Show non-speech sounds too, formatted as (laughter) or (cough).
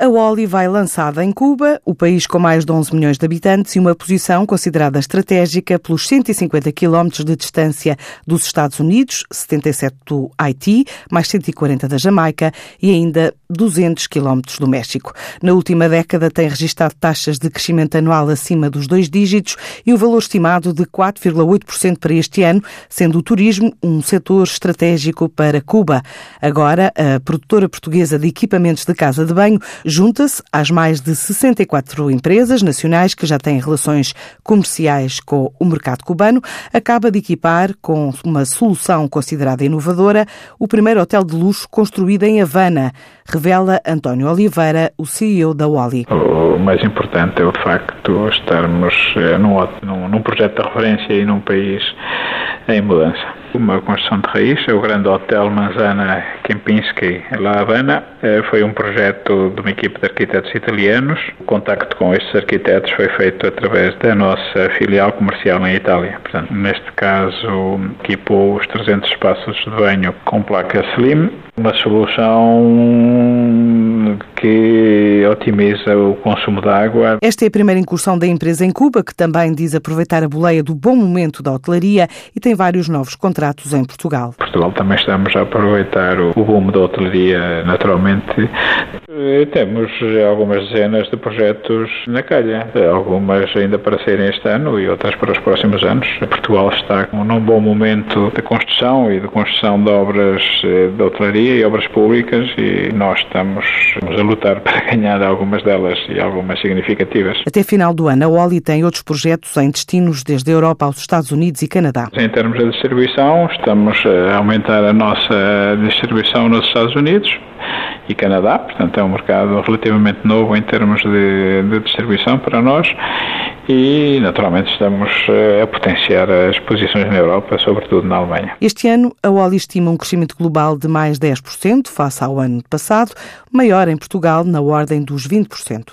A Oli vai lançada em Cuba, o país com mais de 11 milhões de habitantes e uma posição considerada estratégica pelos 150 quilómetros de distância dos Estados Unidos, 77 do Haiti, mais 140 da Jamaica e ainda 200 quilómetros do México. Na última década tem registrado taxas de crescimento anual acima dos dois dígitos e um valor estimado de 4,8% para este ano, sendo o turismo um setor estratégico para Cuba. Agora, a produtora portuguesa de equipamentos de casa de banho junta-se às mais de 64 empresas nacionais que já têm relações comerciais com o mercado cubano, acaba de equipar com uma solução considerada inovadora o primeiro hotel de luxo construído em Havana, revela António Oliveira, o CEO da Wally. O mais importante é o facto de estarmos eh, num, num projeto de referência e num país em mudança. Uma construção de raiz, o grande hotel Manzana Kempinski, La Havana, eh, foi um projeto de uma equipe de arquitetos italianos. O contacto com estes arquitetos foi feito através da nossa filial comercial em Itália. Portanto, neste caso, equipou os 300 espaços de banho com placa Slim, uma solução que otimiza o consumo de água. Esta é a primeira incursão da empresa em Cuba, que também diz aproveitar a boleia do bom momento da hotelaria e tem vários novos contratos em Portugal. Portugal também estamos a aproveitar o boom da hotelaria, naturalmente. Eh, temos algumas dezenas de projetos na calha, algumas ainda para serem este ano e outras para os próximos anos. Portugal está num bom momento de construção e de construção de obras eh, de hotelaria e obras públicas e nós estamos a lutar (laughs) para ganhar algumas delas e algumas significativas. Até final do ano, a Oli tem outros projetos em destinos desde a Europa aos Estados Unidos e Canadá. Em termos de distribuição, estamos a aumentar a nossa distribuição nos Estados Unidos e Canadá, portanto é um mercado relativamente novo em termos de, de distribuição para nós e naturalmente estamos eh, a potenciar as posições na Europa, sobretudo na Alemanha. Este ano a Oli estima um crescimento global de mais 10% face ao ano passado, maior em Portugal na ordem dos 20%.